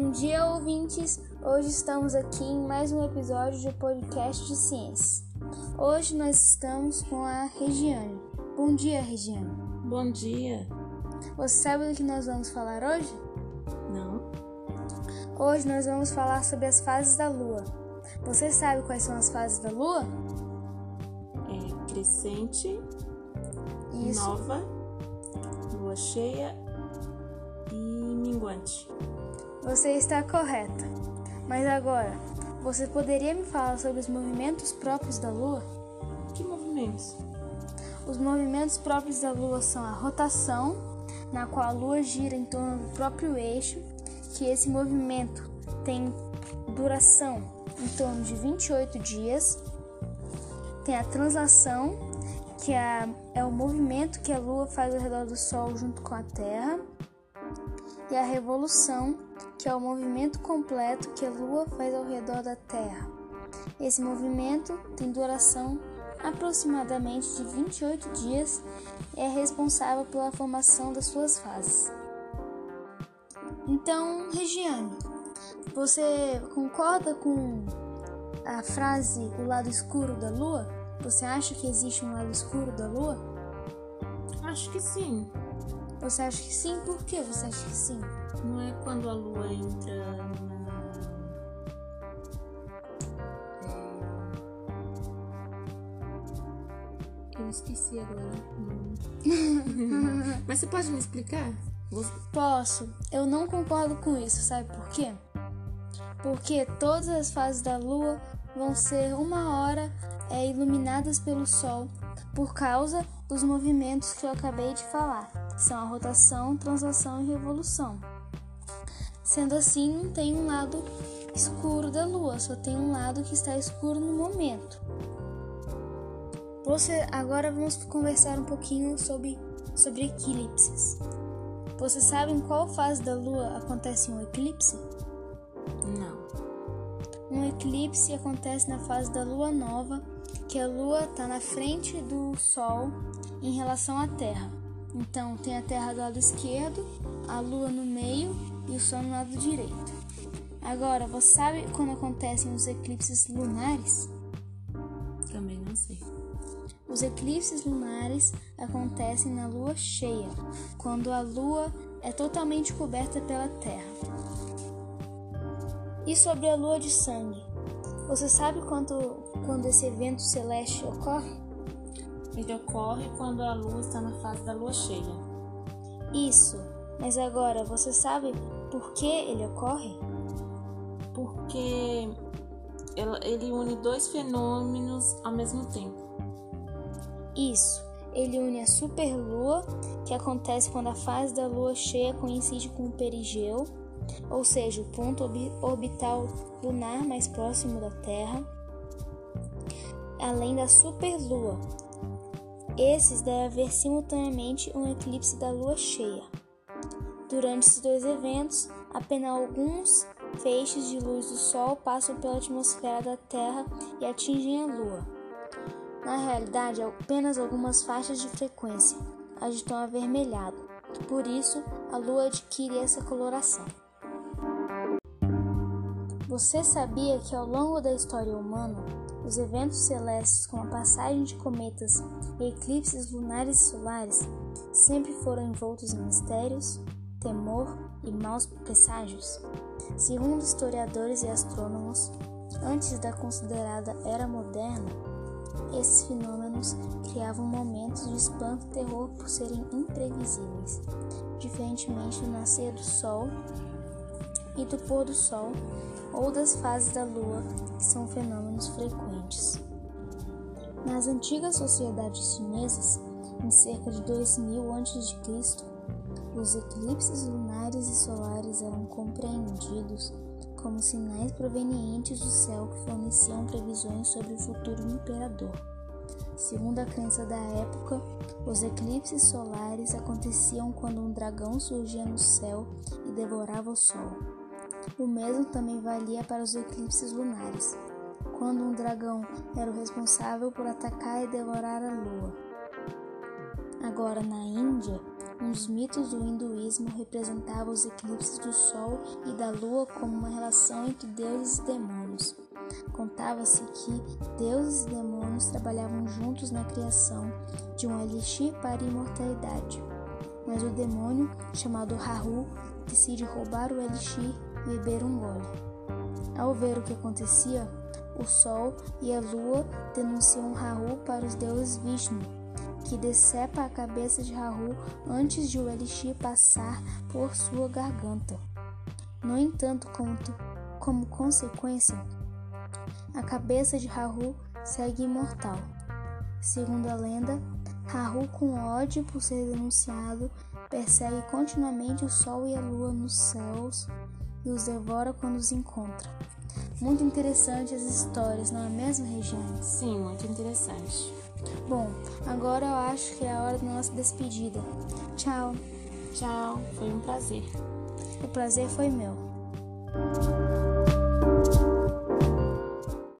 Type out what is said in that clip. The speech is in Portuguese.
Bom dia, ouvintes! Hoje estamos aqui em mais um episódio do podcast de ciências. Hoje nós estamos com a Regiane. Bom dia, Regiane. Bom dia. Você sabe do que nós vamos falar hoje? Não. Hoje nós vamos falar sobre as fases da Lua. Você sabe quais são as fases da Lua? É crescente, Isso. nova, lua cheia e minguante. Você está correta. Mas agora, você poderia me falar sobre os movimentos próprios da Lua? Que movimentos? Os movimentos próprios da Lua são a rotação, na qual a Lua gira em torno do próprio eixo, que esse movimento tem duração em torno de 28 dias. Tem a translação, que é, é o movimento que a Lua faz ao redor do Sol junto com a Terra. E a revolução, que é o movimento completo que a Lua faz ao redor da Terra. Esse movimento tem duração aproximadamente de 28 dias e é responsável pela formação das suas fases. Então, Regiane, você concorda com a frase o lado escuro da Lua? Você acha que existe um lado escuro da Lua? Acho que sim. Você acha que sim? Por que você acha que sim? Não é quando a lua entra na. Eu esqueci agora. Mas você pode me explicar? Posso. Eu não concordo com isso, sabe por quê? Porque todas as fases da Lua vão ser uma hora é, iluminadas pelo Sol por causa dos movimentos que eu acabei de falar, são a rotação, translação e revolução. Sendo assim, não tem um lado escuro da Lua, só tem um lado que está escuro no momento. Você agora vamos conversar um pouquinho sobre sobre eclipses. Você sabe em qual fase da Lua acontece um eclipse? Não. Um eclipse acontece na fase da Lua nova, que a Lua está na frente do Sol em relação à Terra. Então tem a Terra do lado esquerdo, a Lua no meio e o Sol no lado direito. Agora, você sabe quando acontecem os eclipses lunares? Também não sei. Os eclipses lunares acontecem na lua cheia, quando a lua é totalmente coberta pela Terra. E sobre a lua de sangue? Você sabe quando, quando esse evento celeste ocorre? Ele ocorre quando a lua está na fase da lua cheia. Isso, mas agora você sabe por que ele ocorre? Porque ele une dois fenômenos ao mesmo tempo. Isso, ele une a superlua, que acontece quando a fase da lua cheia coincide com o perigeu, ou seja, o ponto orbi- orbital lunar mais próximo da Terra, além da superlua. Esses deve haver simultaneamente um eclipse da lua cheia. Durante esses dois eventos, apenas alguns feixes de luz do Sol passam pela atmosfera da Terra e atingem a Lua. Na realidade, apenas algumas faixas de frequência as de tom avermelhado, por isso a Lua adquire essa coloração. Você sabia que ao longo da história humana, os eventos celestes como a passagem de cometas e eclipses lunares e solares sempre foram envoltos em mistérios, temor e maus presságios? Segundo historiadores e astrônomos, antes da considerada Era Moderna, esses fenômenos criavam momentos de espanto e terror por serem imprevisíveis, diferentemente do nascer do Sol e do pôr do Sol ou das fases da Lua, que são fenômenos frequentes. Nas antigas sociedades chinesas, em cerca de 2000 a.C., os eclipses lunares e solares eram compreendidos como sinais provenientes do céu que forneciam previsões sobre o futuro do imperador. Segundo a crença da época, os eclipses solares aconteciam quando um dragão surgia no céu e devorava o sol. O mesmo também valia para os eclipses lunares, quando um dragão era o responsável por atacar e devorar a lua. Agora, na Índia, dos mitos do hinduísmo representava os eclipses do Sol e da Lua como uma relação entre deuses e demônios. Contava-se que deuses e demônios trabalhavam juntos na criação de um elixir para a imortalidade. Mas o demônio, chamado Rahu, decide roubar o elixir e beber um gole. Ao ver o que acontecia, o Sol e a Lua denunciam Rahu para os deuses Vishnu, que decepa a cabeça de Rahu antes de o elixir passar por sua garganta. No entanto, como, como consequência, a cabeça de Rahu segue imortal. Segundo a lenda, Rahu, com ódio por ser denunciado, persegue continuamente o Sol e a Lua nos céus e os devora quando os encontra. Muito interessante as histórias, não é mesmo, Regiane? Sim, muito interessante. Bom, agora eu acho que é a hora da nossa despedida. Tchau. Tchau, foi um prazer. O prazer foi meu.